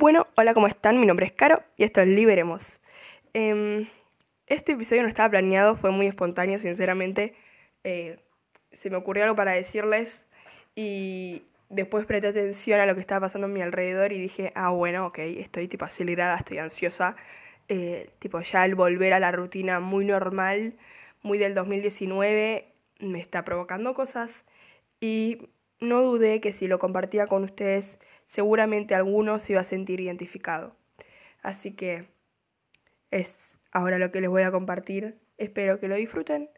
Bueno, hola, ¿cómo están? Mi nombre es Caro y esto es Liberemos. Em, este episodio no estaba planeado, fue muy espontáneo, sinceramente. Eh, se me ocurrió algo para decirles y después presté atención a lo que estaba pasando a mi alrededor y dije, ah, bueno, ok, estoy tipo acelerada, estoy ansiosa. Eh, tipo, ya el volver a la rutina muy normal, muy del 2019, me está provocando cosas y no dudé que si lo compartía con ustedes, seguramente alguno se iba a sentir identificado. Así que es ahora lo que les voy a compartir. Espero que lo disfruten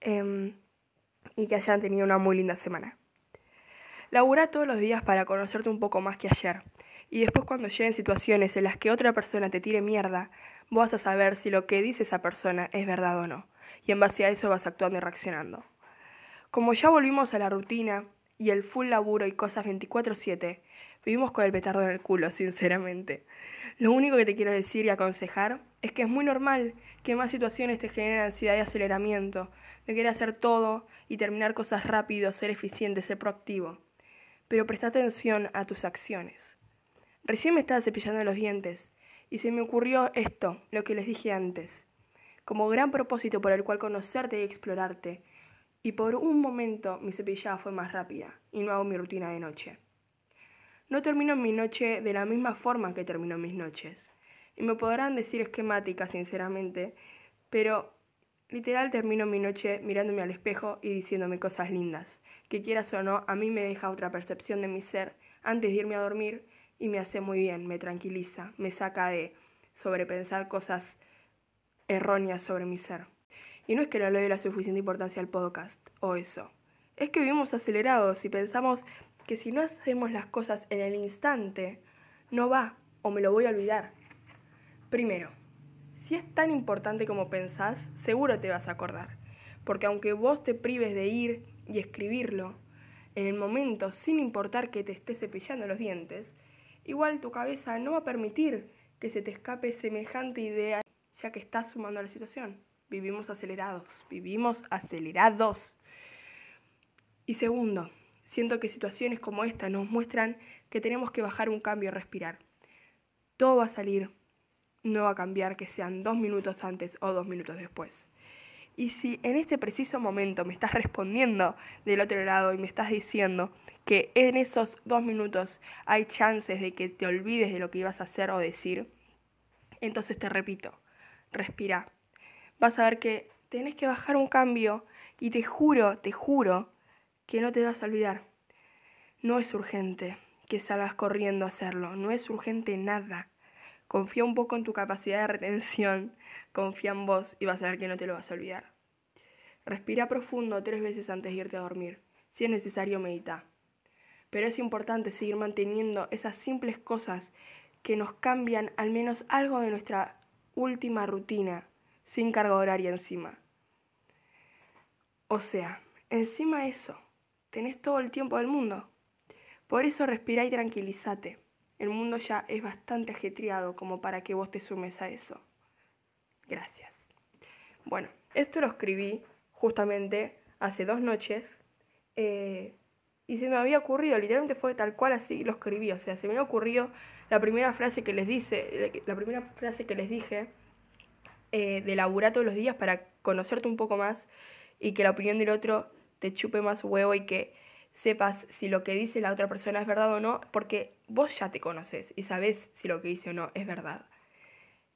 em, y que hayan tenido una muy linda semana. Labura todos los días para conocerte un poco más que ayer. Y después cuando lleguen situaciones en las que otra persona te tire mierda, vas a saber si lo que dice esa persona es verdad o no. Y en base a eso vas actuando y reaccionando. Como ya volvimos a la rutina y el full laburo y cosas 24/7, vivimos con el petardo en el culo, sinceramente. Lo único que te quiero decir y aconsejar es que es muy normal que más situaciones te generen ansiedad y aceleramiento, de querer hacer todo y terminar cosas rápido, ser eficiente, ser proactivo. Pero presta atención a tus acciones. Recién me estaba cepillando los dientes y se me ocurrió esto, lo que les dije antes, como gran propósito por el cual conocerte y explorarte. Y por un momento mi cepillada fue más rápida y no hago mi rutina de noche. No termino mi noche de la misma forma que termino mis noches. Y me podrán decir esquemática, sinceramente, pero literal termino mi noche mirándome al espejo y diciéndome cosas lindas, que quieras o no, a mí me deja otra percepción de mi ser antes de irme a dormir y me hace muy bien, me tranquiliza, me saca de sobrepensar cosas erróneas sobre mi ser. Y no es que no le dé la suficiente importancia al podcast o eso. Es que vivimos acelerados y pensamos que si no hacemos las cosas en el instante, no va o me lo voy a olvidar. Primero, si es tan importante como pensás, seguro te vas a acordar, porque aunque vos te prives de ir y escribirlo en el momento, sin importar que te estés cepillando los dientes, igual tu cabeza no va a permitir que se te escape semejante idea, ya que estás sumando a la situación. Vivimos acelerados, vivimos acelerados. Y segundo, Siento que situaciones como esta nos muestran que tenemos que bajar un cambio y respirar. Todo va a salir, no va a cambiar que sean dos minutos antes o dos minutos después. Y si en este preciso momento me estás respondiendo del otro lado y me estás diciendo que en esos dos minutos hay chances de que te olvides de lo que ibas a hacer o decir, entonces te repito, respira. Vas a ver que tenés que bajar un cambio y te juro, te juro que no te vas a olvidar. No es urgente que salgas corriendo a hacerlo, no es urgente nada. Confía un poco en tu capacidad de retención, confía en vos y vas a ver que no te lo vas a olvidar. Respira profundo tres veces antes de irte a dormir. Si es necesario, medita. Pero es importante seguir manteniendo esas simples cosas que nos cambian al menos algo de nuestra última rutina, sin carga horaria encima. O sea, encima eso, tenés todo el tiempo del mundo. Por eso respira y tranquilízate. El mundo ya es bastante ajetreado como para que vos te sumes a eso. Gracias. Bueno, esto lo escribí justamente hace dos noches eh, y se me había ocurrido, literalmente fue tal cual así lo escribí, o sea, se me ocurrido la primera frase que les dice, la primera frase que les dije eh, de laburar todos los días para conocerte un poco más y que la opinión del otro te chupe más huevo y que sepas si lo que dice la otra persona es verdad o no, porque vos ya te conoces y sabes si lo que dice o no es verdad.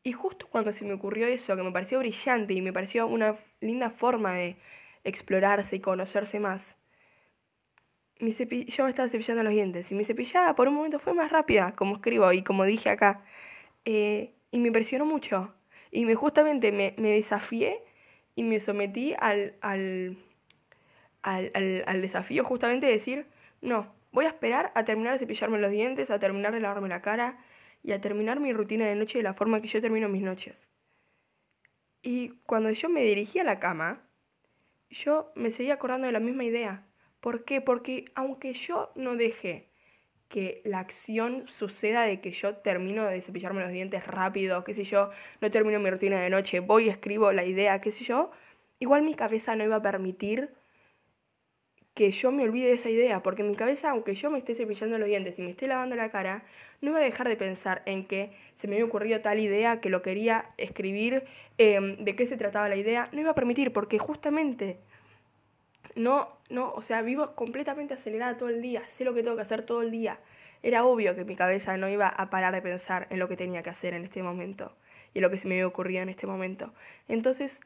Y justo cuando se me ocurrió eso, que me pareció brillante y me pareció una linda forma de explorarse y conocerse más, mi yo me estaba cepillando los dientes y mi cepillada por un momento fue más rápida, como escribo y como dije acá, eh, y me impresionó mucho. Y me justamente me, desafié y me sometí al al, desafío justamente de decir, no, voy a esperar a terminar de cepillarme los dientes, a terminar de lavarme la cara y a terminar mi rutina de noche de la forma que yo termino mis noches. Y cuando yo me dirigí a la cama, yo me seguía acordando de la misma idea. ¿Por qué? Porque aunque yo no deje que la acción suceda de que yo termino de cepillarme los dientes rápido, qué sé yo, no termino mi rutina de noche, voy escribo la idea, qué sé yo, igual mi cabeza no iba a permitir que yo me olvide de esa idea, porque mi cabeza, aunque yo me esté cepillando los dientes y me esté lavando la cara, no iba a dejar de pensar en que se me había ocurrido tal idea, que lo quería escribir, em, de qué se trataba la idea, no iba a permitir, porque justamente no, no, o sea, vivo completamente acelerada todo el día, sé lo que tengo que hacer todo el día. Era obvio que mi cabeza no iba a parar de pensar en lo que tenía que hacer en este momento y en lo que se me había ocurrido en este momento. Entonces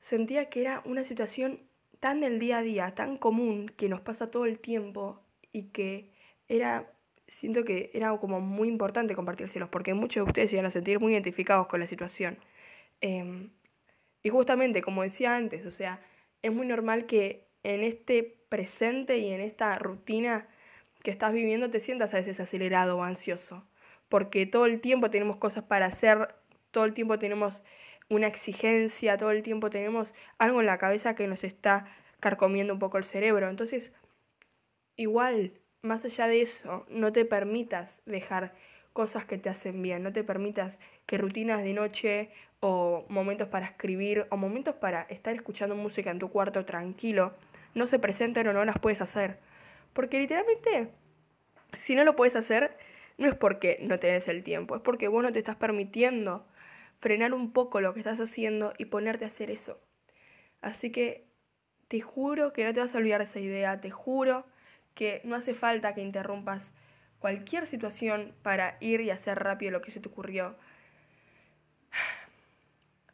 sentía que era una situación tan del día a día, tan común, que nos pasa todo el tiempo y que era, siento que era como muy importante compartírselos, porque muchos de ustedes se iban a sentir muy identificados con la situación. Em, y justamente, como decía antes, o sea, es muy normal que en este presente y en esta rutina que estás viviendo te sientas a veces acelerado o ansioso, porque todo el tiempo tenemos cosas para hacer, todo el tiempo tenemos una exigencia, todo el tiempo tenemos algo en la cabeza que nos está carcomiendo un poco el cerebro. Entonces, igual, más allá de eso, no te permitas dejar cosas que te hacen bien, no te permitas que rutinas de noche o momentos para escribir o momentos para estar escuchando música en tu cuarto tranquilo no se presenten o no las puedes hacer. Porque literalmente, si no lo puedes hacer, no es porque no tenés el tiempo, es porque vos no te estás permitiendo frenar un poco lo que estás haciendo y ponerte a hacer eso. Así que te juro que no te vas a olvidar de esa idea, te juro que no hace falta que interrumpas cualquier situación para ir y hacer rápido lo que se te ocurrió.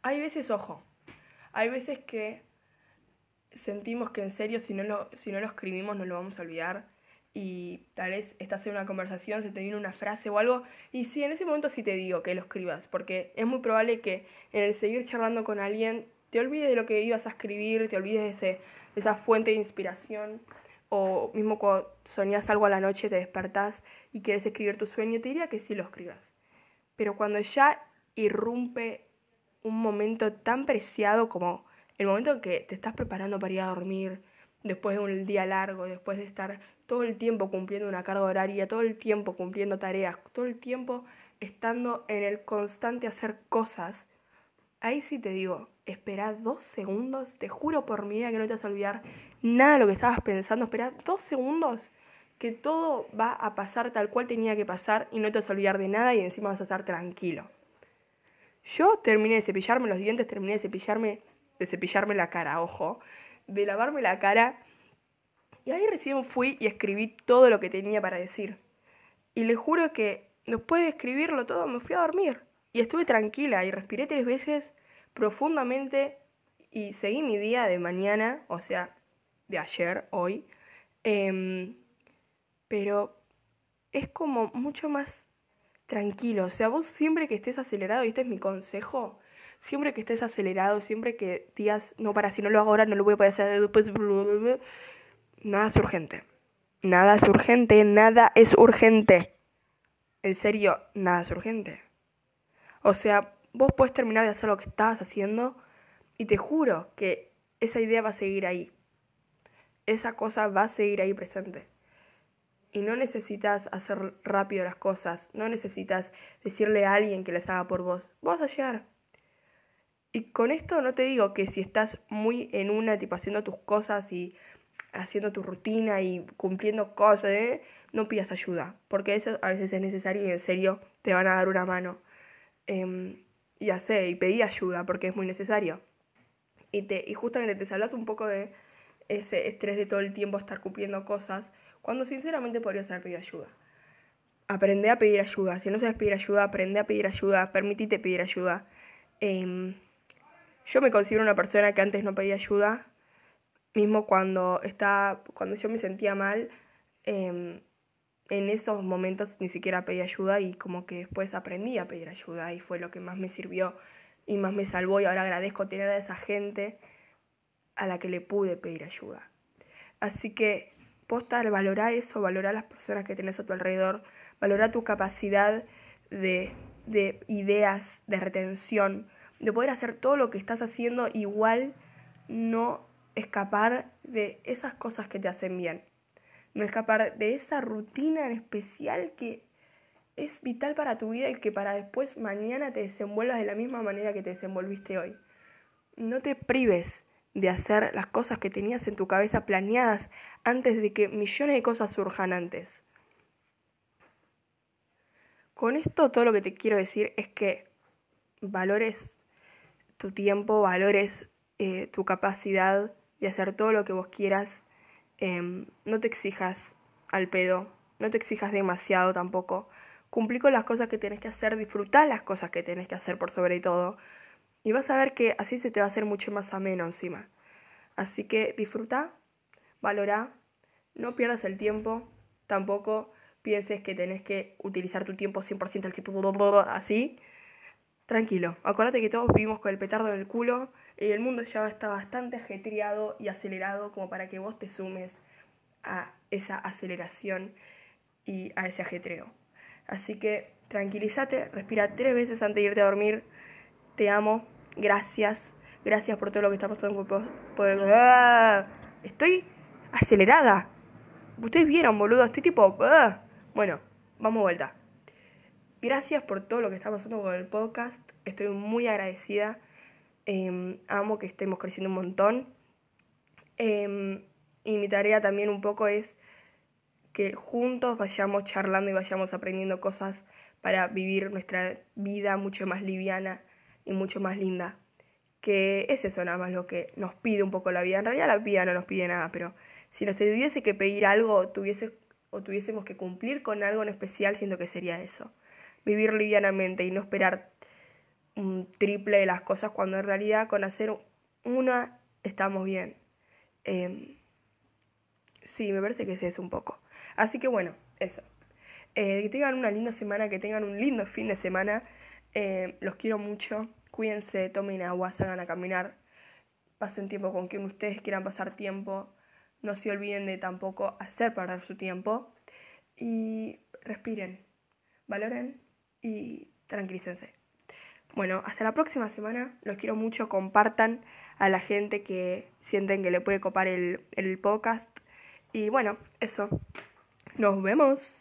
Hay veces, ojo, hay veces que sentimos que en serio si no lo, si no lo escribimos no lo vamos a olvidar y tal vez estás en una conversación, se te viene una frase o algo, y sí, en ese momento sí te digo que lo escribas, porque es muy probable que en el seguir charlando con alguien te olvides de lo que ibas a escribir, te olvides de, ese, de esa fuente de inspiración, o mismo cuando soñas algo a la noche, te despertás y quieres escribir tu sueño, te diría que sí lo escribas. Pero cuando ya irrumpe un momento tan preciado como el momento en que te estás preparando para ir a dormir, después de un día largo, después de estar todo el tiempo cumpliendo una carga horaria, todo el tiempo cumpliendo tareas, todo el tiempo estando en el constante hacer cosas, ahí sí te digo, espera dos segundos, te juro por mi vida que no te vas a olvidar nada de lo que estabas pensando, espera dos segundos que todo va a pasar tal cual tenía que pasar y no te vas a olvidar de nada y encima vas a estar tranquilo. Yo terminé de cepillarme los dientes, terminé de cepillarme, de cepillarme la cara, ojo, de lavarme la cara y ahí recién fui y escribí todo lo que tenía para decir. Y le juro que después de escribirlo todo me fui a dormir. Y estuve tranquila y respiré tres veces profundamente y seguí mi día de mañana, o sea, de ayer, hoy. Em, pero es como mucho más tranquilo. O sea, vos siempre que estés acelerado, y este es mi consejo, siempre que estés acelerado, siempre que digas, no, para, si no lo hago ahora, no lo voy a poder hacer después nada es urgente. Nada es urgente, nada es urgente. En serio, nada es urgente. O sea, vos puedes terminar de hacer lo que estabas haciendo y te juro que esa idea va a seguir ahí. Esa cosa va a seguir ahí presente. Y no necesitas hacer rápido las cosas, no necesitas decirle a alguien que las haga por vos. Vos a llegar. Y con esto no te digo que si estás muy en una, tipo haciendo tus cosas y haciendo tu rutina y cumpliendo cosas, ¿eh? no pidas ayuda, porque eso a veces es necesario y en serio te van a dar una mano. Eh, ya sé, y pedí ayuda porque es muy necesario. Y, te, y justamente te salvas un poco de ese estrés de todo el tiempo estar cumpliendo cosas, cuando sinceramente podrías haber pedido ayuda. Aprende a pedir ayuda. Si no sabes pedir ayuda, aprende a pedir ayuda. Permitite pedir ayuda. Em, yo me considero una persona que antes no pedía ayuda mismo cuando, estaba, cuando yo me sentía mal, em, en esos momentos ni siquiera pedí ayuda y como que después aprendí a pedir ayuda y fue lo que más me sirvió y más me salvó y ahora agradezco tener a esa gente a la que le pude pedir ayuda. Así que posta, valora eso, valora las personas que tienes a tu alrededor, valora tu capacidad de, de ideas, de retención, de poder hacer todo lo que estás haciendo igual no escapar de esas cosas que te hacen bien. No escapar de esa rutina en especial que es vital para tu vida y que para después mañana te desenvuelvas de la misma manera que te desenvolviste hoy. No te prives de hacer las cosas que tenías en tu cabeza planeadas antes de que millones de cosas surjan antes. Con esto todo lo que te quiero decir es que valores tu tiempo, valores eh, tu capacidad de hacer todo lo que vos quieras. Em, no te exijas al pedo, no te exijas demasiado tampoco. Cumplí con las cosas que tenés que hacer, disfrutá las cosas que tenés que hacer por sobre todo. Y vas a ver que así se te va a hacer mucho más ameno encima. Así que disfruta, valora, no pierdas el tiempo, tampoco pienses que tenés que utilizar tu tiempo 100% al tipo así. Tranquilo, acuérdate que todos vivimos con el petardo en el culo y el mundo ya está bastante ajetreado y acelerado como para que vos te sumes a esa aceleración y a ese ajetreo. Así que tranquilízate, respira tres veces antes de irte a dormir. Te amo, gracias, gracias por todo lo que está pasando. ¡Ah! Estoy acelerada. Ustedes vieron, boludo, estoy tipo... ¡ah! Bueno, vamos a vuelta. Gracias por todo lo que está pasando con el podcast. Estoy muy agradecida. Em, amo que estemos creciendo un montón. Em, y mi tarea también un poco es que juntos vayamos charlando y vayamos aprendiendo cosas para vivir nuestra vida mucho más liviana y mucho más linda. Que es eso nada más lo que nos pide un poco la vida. En realidad la vida no nos pide nada, pero si nos tuviese que pedir algo tuviese, o tuviésemos que cumplir con algo en especial, siento que sería eso vivir livianamente y no esperar un triple de las cosas cuando en realidad con hacer una estamos bien. Em, sí, me parece que es un poco. Así que bueno, eso. Eh, que tengan una linda semana, que tengan un lindo fin de semana. Em, los quiero mucho. Cuídense, tomen agua, salgan a caminar. Pasen tiempo con quien ustedes quieran pasar tiempo. No se olviden de tampoco hacer perder su tiempo. Y respiren, valoren y tranquilícense. Bueno, hasta la próxima semana. Los quiero mucho. Compartan a la gente que sienten que le puede copar el, el podcast. Y bueno, eso. Nos vemos.